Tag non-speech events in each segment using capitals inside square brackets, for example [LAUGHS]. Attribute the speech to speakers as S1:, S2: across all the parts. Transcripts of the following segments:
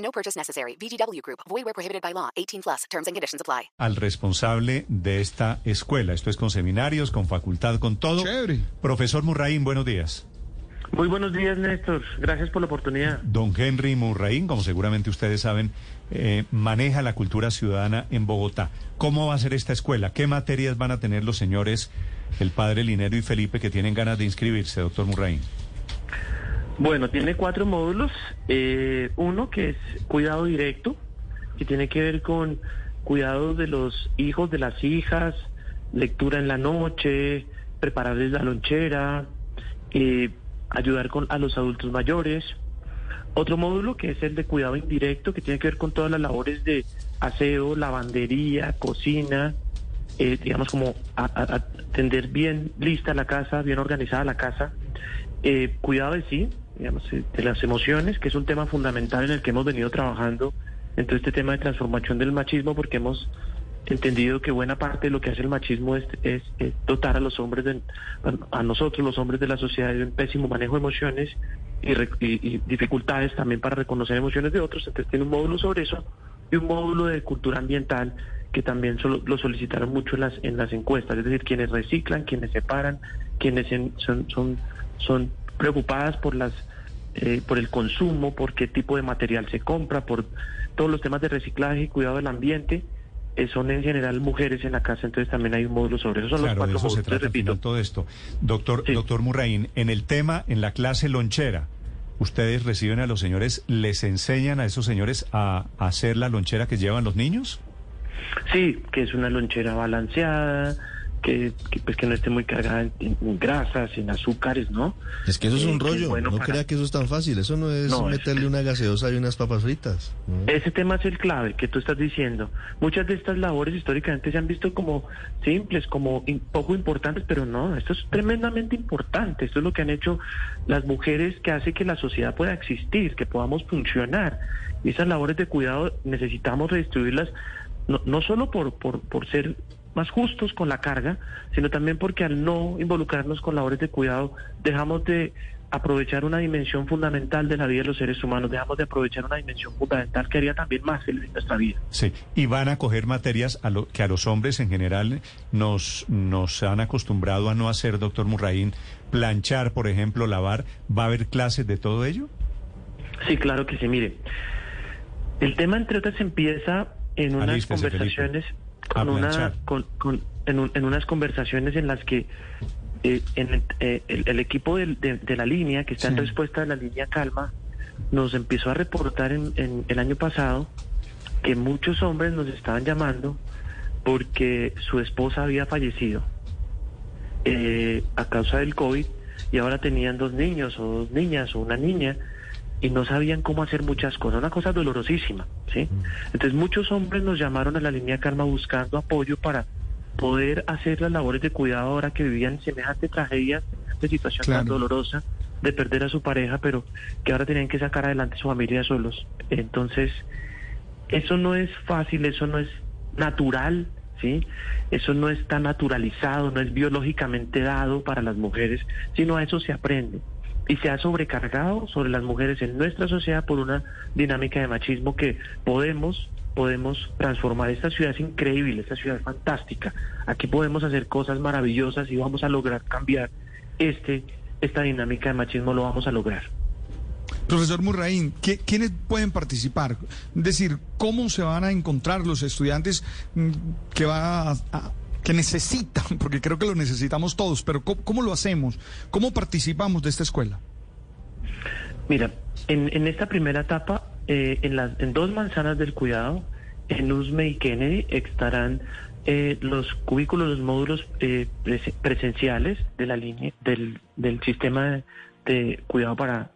S1: No purchase necessary. VGW Group. Void where prohibited by law. 18 plus. Terms and conditions apply.
S2: Al responsable de esta escuela. Esto es con seminarios, con facultad, con todo.
S3: Chévere.
S2: Profesor Murraín, buenos días.
S4: Muy buenos días, Néstor. Gracias por la oportunidad.
S2: Don Henry Murraín, como seguramente ustedes saben, eh, maneja la cultura ciudadana en Bogotá. ¿Cómo va a ser esta escuela? ¿Qué materias van a tener los señores, el padre Linero y Felipe, que tienen ganas de inscribirse, doctor Murraín?
S4: Bueno, tiene cuatro módulos. Eh, uno que es cuidado directo, que tiene que ver con cuidado de los hijos, de las hijas, lectura en la noche, prepararles la lonchera, eh, ayudar con, a los adultos mayores. Otro módulo que es el de cuidado indirecto, que tiene que ver con todas las labores de aseo, lavandería, cocina, eh, digamos como atender bien lista la casa, bien organizada la casa. Eh, cuidado de sí, digamos, eh, de las emociones, que es un tema fundamental en el que hemos venido trabajando en todo este tema de transformación del machismo, porque hemos entendido que buena parte de lo que hace el machismo es, es, dotar a los hombres, de, a nosotros los hombres de la sociedad de un pésimo manejo de emociones y, y, y, dificultades también para reconocer emociones de otros. Entonces tiene un módulo sobre eso y un módulo de cultura ambiental que también solo, lo solicitaron mucho en las, en las encuestas, es decir, quienes reciclan, quienes separan, quienes en, son, son, son preocupadas por las eh, por el consumo, por qué tipo de material se compra, por todos los temas de reciclaje y cuidado del ambiente. Eh, son en general mujeres en la casa, entonces también hay un módulo sobre eso. Son
S2: claro,
S4: los cuatro
S2: de eso
S4: módulos,
S2: se trata
S4: repito.
S2: todo esto. Doctor,
S4: Sí.
S2: doctor Murraín, en el tema, en la clase lonchera, ¿ustedes reciben a los señores, les enseñan a esos señores a, a hacer la lonchera que llevan los niños?
S4: Sí, que es una lonchera balanceada, que, que, pues que no esté muy cargada en, en grasas, en azúcares, ¿no?
S3: Es que eso es
S4: Eh,
S3: un
S4: es
S3: rollo.
S4: bueno
S3: no
S4: para-
S3: crea que eso es tan fácil. Eso no es
S4: No, es-
S3: meterle una gaseosa y unas papas fritas. ¿no?
S4: Ese tema es el clave que tú estás diciendo. Muchas de estas labores históricamente se han visto como simples, como in- poco importantes, pero no, esto es tremendamente importante. Esto es lo que han hecho las mujeres que hace que la sociedad pueda existir, que podamos funcionar. Y esas labores de cuidado necesitamos redistribuirlas no, no solo por, por, por ser más justos con la carga, sino también porque al no involucrarnos con labores de cuidado dejamos de aprovechar una dimensión fundamental de la vida de los seres humanos, dejamos de aprovechar una dimensión fundamental que haría también más feliz nuestra vida.
S2: Sí, y van a coger materias a lo, que a los hombres en general nos, nos han acostumbrado a no hacer, doctor Murraín, planchar, por ejemplo, lavar. ¿Va a haber clases de todo ello?
S4: Sí, claro que sí, mire. El tema, entre otras, empieza en unas
S2: Alístese,
S4: conversaciones,
S2: Felipe.
S4: Con una, con, con- en, un- en unas conversaciones en las que eh, en el, eh, el- el equipo de, de la línea, que está en
S3: Sí.
S4: respuesta a la línea Calma, nos empezó a reportar en, en el año pasado que muchos hombres nos estaban llamando porque su esposa había fallecido eh, a causa del COVID y ahora tenían dos niños o dos niñas o una niña y no sabían cómo hacer muchas cosas, una cosa dolorosísima, ¿sí? Entonces muchos hombres nos llamaron a la línea Karma buscando apoyo para poder hacer las labores de cuidado ahora que vivían semejante tragedia, semejante situación tan dolorosa de perder a su pareja, pero que ahora tenían que sacar adelante su familia solos. Entonces, eso no es fácil, eso no es natural, ¿sí? Eso no está naturalizado, no es biológicamente dado para las mujeres, sino a eso se aprende. Y se ha sobrecargado sobre las mujeres en nuestra sociedad por una dinámica de machismo que podemos podemos transformar esta ciudad es increíble, esta ciudad es fantástica. Aquí podemos hacer cosas maravillosas y vamos a lograr cambiar este esta dinámica de machismo lo vamos a lograr.
S5: Profesor Murraín, ¿qué- ¿quiénes pueden participar? Es decir, ¿cómo se van a encontrar los estudiantes mm, que, va a- a- que necesitan? [LAUGHS] Porque creo que lo necesitamos todos, pero ¿cómo, cómo lo hacemos? ¿Cómo participamos de esta escuela?
S4: Mira, en, en esta primera etapa, eh, en, las, en dos manzanas del cuidado, en Usme y Kennedy, estarán eh, los cubículos, los módulos eh, prese- presenciales de la línea del, del sistema de, de cuidado para,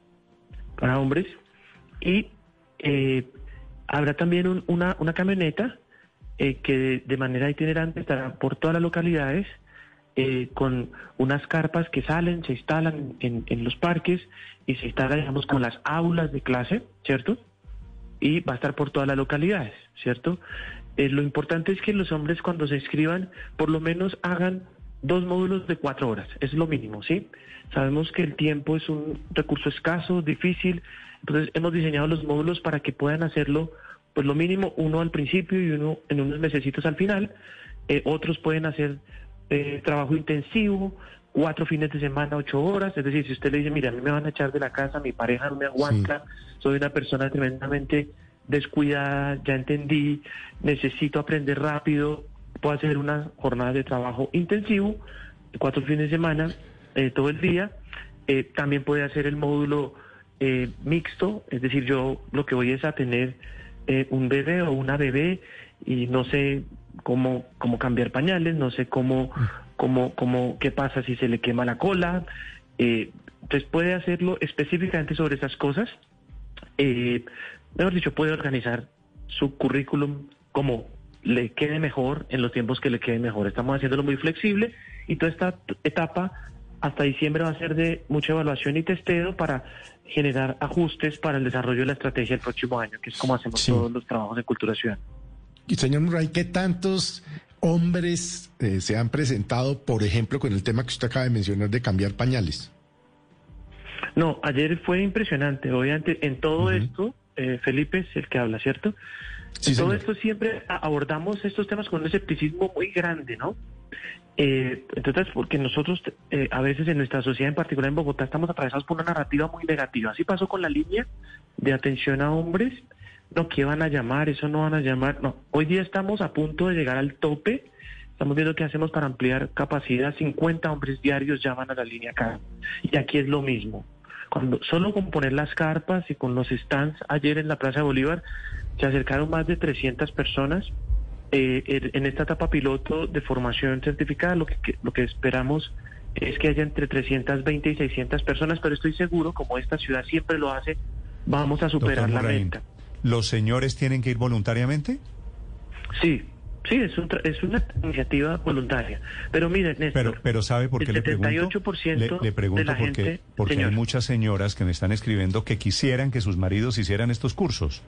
S4: para hombres y eh, Habrá también un- una, una camioneta eh, que de manera itinerante estará por todas las localidades eh, con unas carpas que salen, se instalan en, en los parques y se instalan, digamos, con las aulas de clase, ¿cierto? Y va a estar por todas las localidades, ¿cierto? Eh, lo importante es que los hombres cuando se inscriban, por lo menos hagan dos módulos de cuatro horas, es lo mínimo, ¿sí? Sabemos que el tiempo es un recurso escaso, difícil, entonces hemos diseñado los módulos para que puedan hacerlo, pues lo mínimo, uno al principio y uno en unos mesecitos al final, Eh, otros pueden hacer eh, trabajo intensivo, cuatro fines de semana, ocho horas, es decir, si usted le dice, mira, a mí me van a echar de la casa, mi pareja no me aguanta, soy una persona tremendamente descuidada, ya entendí, necesito aprender rápido, puedo hacer una jornada de trabajo intensivo, cuatro fines de semana, eh, todo el día. Eh, también puede hacer el módulo eh, mixto, es decir, yo lo que voy es a tener eh, un bebé o una bebé y no sé cómo, cómo cambiar pañales, no sé cómo, cómo, cómo, qué pasa si se le quema la cola. Eh, entonces puede hacerlo específicamente sobre esas cosas. Eh, mejor dicho, puede organizar su currículum como le quede mejor en los tiempos que le quede mejor. Estamos haciéndolo muy flexible y toda esta etapa hasta diciembre va a ser de mucha evaluación y testeo para generar ajustes para el desarrollo de la estrategia el próximo año, que es como hacemos
S6: Sí.
S4: todos los trabajos de cultura ciudadana.
S6: Y señor Murray, ¿qué tantos hombres eh, se han presentado, por ejemplo, con el tema que usted acaba de mencionar de cambiar pañales?
S4: No, ayer fue impresionante. Obviamente, en todo esto, eh, Felipe es el que habla, ¿cierto?
S6: Sí,
S4: en todo
S6: señor.
S4: esto siempre abordamos estos temas con un escepticismo muy grande, ¿no? Eh, entonces, porque nosotros eh, a veces en nuestra sociedad, en particular en Bogotá, estamos atravesados por una narrativa muy negativa. Así pasó con la línea de atención a hombres. No, ¿qué van a llamar? Eso no van a llamar. No, hoy día estamos a punto de llegar al tope. Estamos viendo qué hacemos para ampliar capacidad. 50 hombres diarios llaman a la línea acá. Y aquí es lo mismo. Cuando solo con poner las carpas y con los stands ayer en la Plaza de Bolívar se acercaron más de 300 personas eh, en en esta etapa piloto de formación certificada. Lo que, lo que esperamos es que haya entre 320 y 600 personas, pero estoy seguro, como esta ciudad siempre lo hace, vamos a superar la meta.
S2: ¿los señores tienen que ir voluntariamente?
S4: Sí, sí, es, un es una iniciativa voluntaria. Pero miren, Néstor,
S2: Pero, pero ¿sabe por qué
S4: el
S2: le pregunto?
S4: 78%
S2: le, le pregunto
S4: de la
S2: porque,
S4: gente,
S2: porque
S4: señor.
S2: hay muchas señoras que me están escribiendo que quisieran que sus maridos hicieran estos cursos.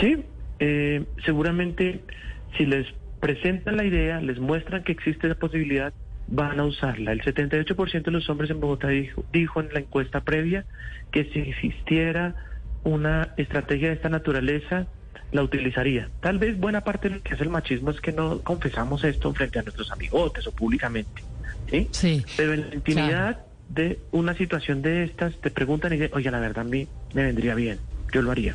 S4: Sí, eh, seguramente si les presentan la idea, les muestran que existe esa posibilidad, van a usarla. El 78% de los hombres en Bogotá dijo, dijo en la encuesta previa que si existiera una estrategia de esta naturaleza, la utilizaría. Tal vez buena parte de lo que hace el machismo es que no confesamos esto frente a nuestros amigotes o públicamente. ¿sí?
S7: Sí.
S4: Pero en la intimidad de una situación de estas, te preguntan y dicen, oye, la verdad a mí me vendría bien, yo lo haría.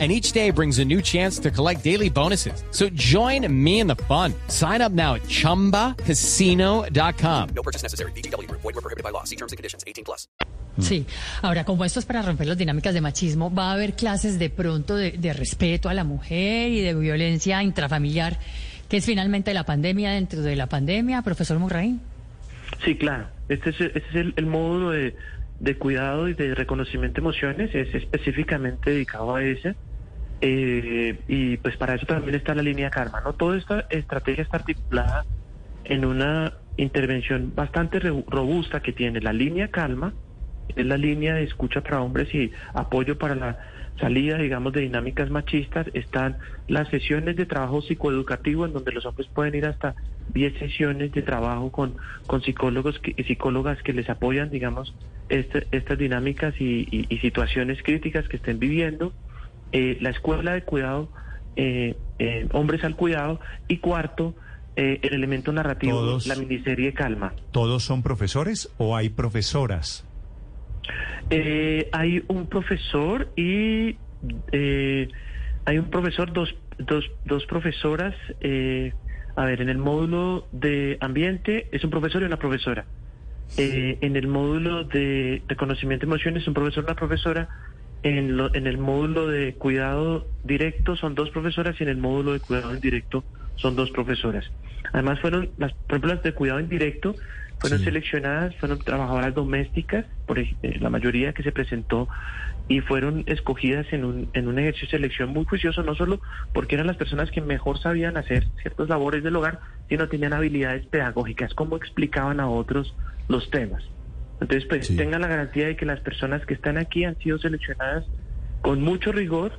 S8: And each day brings a new chance to collect daily bonuses. So join me in the fun. Sign up now at chumbacasino.com.
S1: No purchase necessary. Group. Void were prohibited by law. See terms and conditions. 18 plus.
S7: Sí, ahora como esto es para romper las dinámicas de machismo, va a haber clases de pronto de, de respeto a la mujer y de violencia intrafamiliar, que es finalmente la pandemia dentro de la pandemia, profesor Murraín.
S4: Sí, claro. Este es, este es el, el módulo de, de cuidado y de reconocimiento de emociones, es específicamente dedicado a ese. Eh, y pues para eso también está la línea Karma, ¿no? Toda esta estrategia está articulada en una intervención bastante robusta que tiene la línea Calma, es la línea de escucha para hombres y apoyo para la salida, digamos, de dinámicas machistas. Están las sesiones de trabajo psicoeducativo en donde los hombres pueden ir hasta 10 sesiones de trabajo con, con psicólogos y psicólogas que les apoyan, digamos, este- estas dinámicas y, y- y situaciones críticas que estén viviendo. Eh, la escuela de cuidado, eh, eh, hombres al cuidado. Y cuarto, eh, el elemento narrativo,
S2: Todos-
S4: la miniserie Calma.
S2: ¿Todos son profesores o hay profesoras?
S4: Eh, hay un profesor y eh, hay un profesor, dos, dos, dos profesoras. eh, a ver, en el módulo de ambiente es un profesor y una profesora. Eh, en el módulo de, de conocimiento de emociones, un profesor, una profesora. En, lo- en el módulo de cuidado directo son dos profesoras y en el módulo de cuidado indirecto son dos profesoras. Además fueron las, por ejemplo, las de cuidado indirecto fueron seleccionadas, fueron trabajadoras domésticas, por eh, la mayoría que se presentó y fueron escogidas en un, en un ejercicio de selección muy juicioso, no solo porque eran las personas que mejor sabían hacer ciertas labores del hogar, sino tenían habilidades pedagógicas, cómo explicaban a otros los temas. Entonces, pues tengan la garantía de que las personas que están aquí han sido seleccionadas con mucho rigor,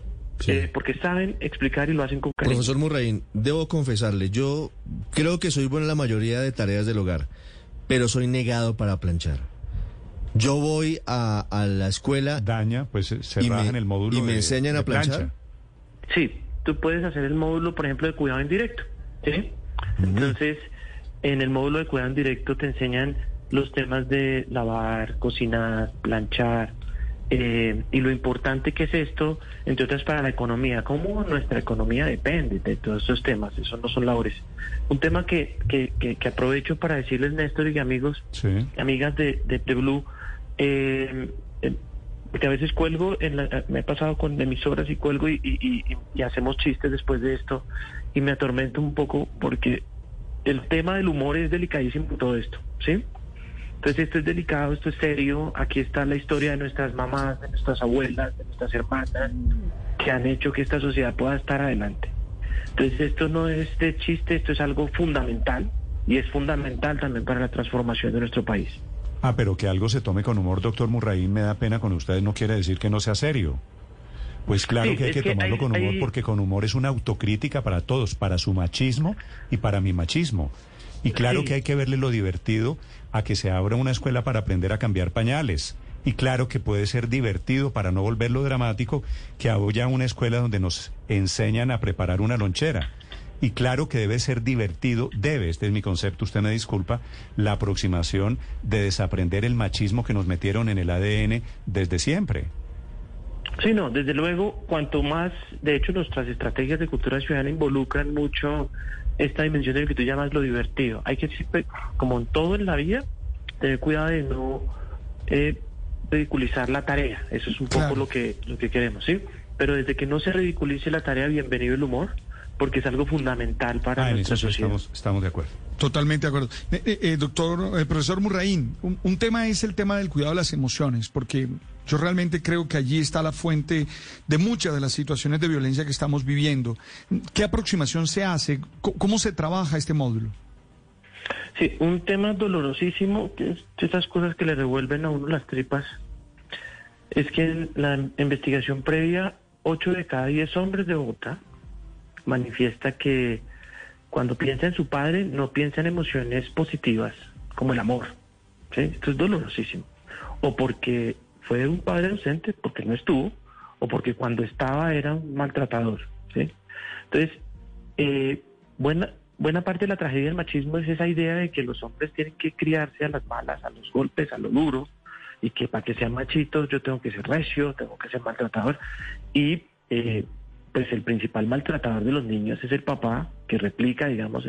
S4: eh, porque saben explicar y lo hacen con cariño.
S3: Profesor Murraín, debo confesarle, yo creo que soy bueno en la mayoría de tareas del hogar, pero soy negado para planchar. Yo voy a, a la escuela...
S2: Daña, pues se
S3: y me,
S2: en el módulo
S3: y me
S2: de-
S3: enseñan
S2: de
S3: a planchar.
S2: plancha.
S4: Sí, tú puedes hacer el módulo, por ejemplo, de cuidado indirecto. ¿sí? Entonces, en el módulo de cuidado indirecto te enseñan los temas de lavar, cocinar, planchar. eh, y lo importante que es esto, entre otras para la economía, cómo nuestra economía depende de todos estos temas, eso no son labores. Un tema que, que, que, que aprovecho para decirles, Néstor y amigos,
S2: Sí.
S4: amigas de, de, de Blue, eh, eh, porque a veces cuelgo, en la- me he pasado con emisoras y cuelgo y, y- y- hacemos chistes después de esto y me atormento un poco porque el tema del humor es delicadísimo todo esto, ¿sí? Entonces esto es delicado, esto es serio, aquí está la historia de nuestras mamás, de nuestras abuelas, de nuestras hermanas, que han hecho que esta sociedad pueda estar adelante. Entonces esto no es de chiste, esto es algo fundamental y es fundamental también para la transformación de nuestro país.
S2: Ah, pero que algo se tome con humor, doctor Murraín, me da pena con ustedes, no quiere decir que no sea serio. Pues claro
S4: Sí,
S2: que hay que
S4: que
S2: tomarlo
S4: hay-
S2: con humor
S4: hay-
S2: porque con humor es una autocrítica para todos, para su machismo y para mi machismo. Y claro
S4: Sí.
S2: que hay que verle lo divertido a que se abra una escuela para aprender a cambiar pañales. Y claro que puede ser divertido, para no volverlo dramático, que haya una escuela donde nos enseñan a preparar una lonchera. Y claro que debe ser divertido, debe, este es mi concepto, usted me disculpa, la aproximación de desaprender el machismo que nos metieron en el ADN desde siempre.
S4: Sí, no, desde luego, cuanto más, de hecho, nuestras estrategias de cultura ciudadana involucran mucho esta dimensión de lo que tú llamas lo divertido. Hay que siempre, como en todo en la vida, tener cuidado de no eh, ridiculizar la tarea. Eso es un poco lo que lo que queremos, ¿sí? Pero desde que no se ridiculice la tarea, bienvenido el humor, porque es algo fundamental para
S2: Ah, en
S4: nuestra sociedad.
S2: estamos, estamos de acuerdo.
S5: Totalmente de acuerdo. Eh, eh, eh, doctor, eh, profesor Murraín, un, un tema es el tema del cuidado de las emociones, porque yo realmente creo que allí está la fuente de muchas de las situaciones de violencia que estamos viviendo. ¿Qué aproximación se hace? ¿Cómo se trabaja este módulo?
S4: Sí, un tema dolorosísimo, que es de esas cosas que le revuelven a uno las tripas, es que en la investigación previa, 8 de cada 10 hombres de Bogotá manifiesta que cuando piensa en su padre no piensa en emociones positivas, como el amor. Esto es dolorosísimo. O porque fue un padre ausente, porque no estuvo, o porque cuando estaba era un maltratador. Entonces, eh, buena, buena parte de la tragedia del machismo es esa idea de que los hombres tienen que criarse a las malas, a los golpes, a lo duro, y que para que sean machitos yo tengo que ser recio, tengo que ser maltratador. Y eh, pues el principal maltratador de los niños es el papá que replica, digamos,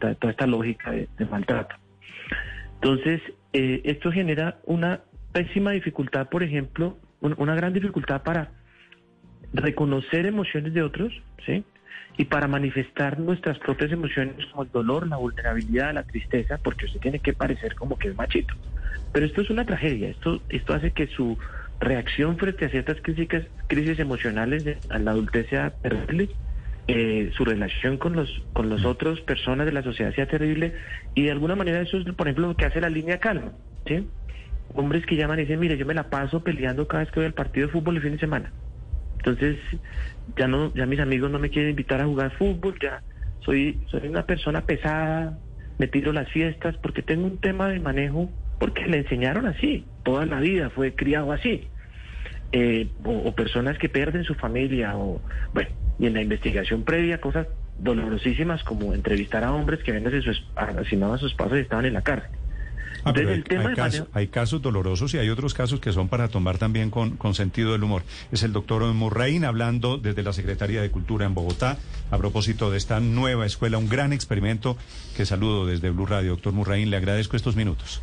S4: toda esta lógica de, maltrato. Entonces, eh, esto genera una pésima dificultad, por ejemplo, un- una gran dificultad para reconocer emociones de otros, ¿sí? Y para manifestar nuestras propias emociones como el dolor, la vulnerabilidad, la tristeza, porque usted tiene que parecer como que es machito. Pero esto es una tragedia, esto, esto hace que su reacción frente a ciertas crisis, crisis emocionales a la adultez terrible, eh, su relación con los con los otros personas de la sociedad sea terrible y de alguna manera eso es por ejemplo lo que hace la línea calma hombres que llaman y dicen mire yo me la paso peleando cada vez que voy al partido de fútbol el fin de semana entonces ya no ya mis amigos no me quieren invitar a jugar fútbol ya soy soy una persona pesada me tiro las fiestas porque tengo un tema de manejo porque le enseñaron así toda la vida fue criado así eh, o, o personas que pierden su familia o bueno y en la investigación previa cosas dolorosísimas como entrevistar a hombres que ven asesinados a sus padres y estaban en la cárcel
S2: Ah,
S4: Entonces,
S2: hay,
S4: el tema
S2: hay hay casos dolorosos y hay otros casos que son para tomar también con, con sentido del humor. Es el doctor Murraín hablando desde la Secretaría de Cultura en Bogotá a propósito de esta nueva escuela, un gran experimento que saludo desde Blue Radio. Doctor Murraín, le agradezco estos minutos.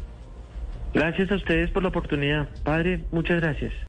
S4: Gracias a ustedes por la oportunidad. Padre, muchas gracias.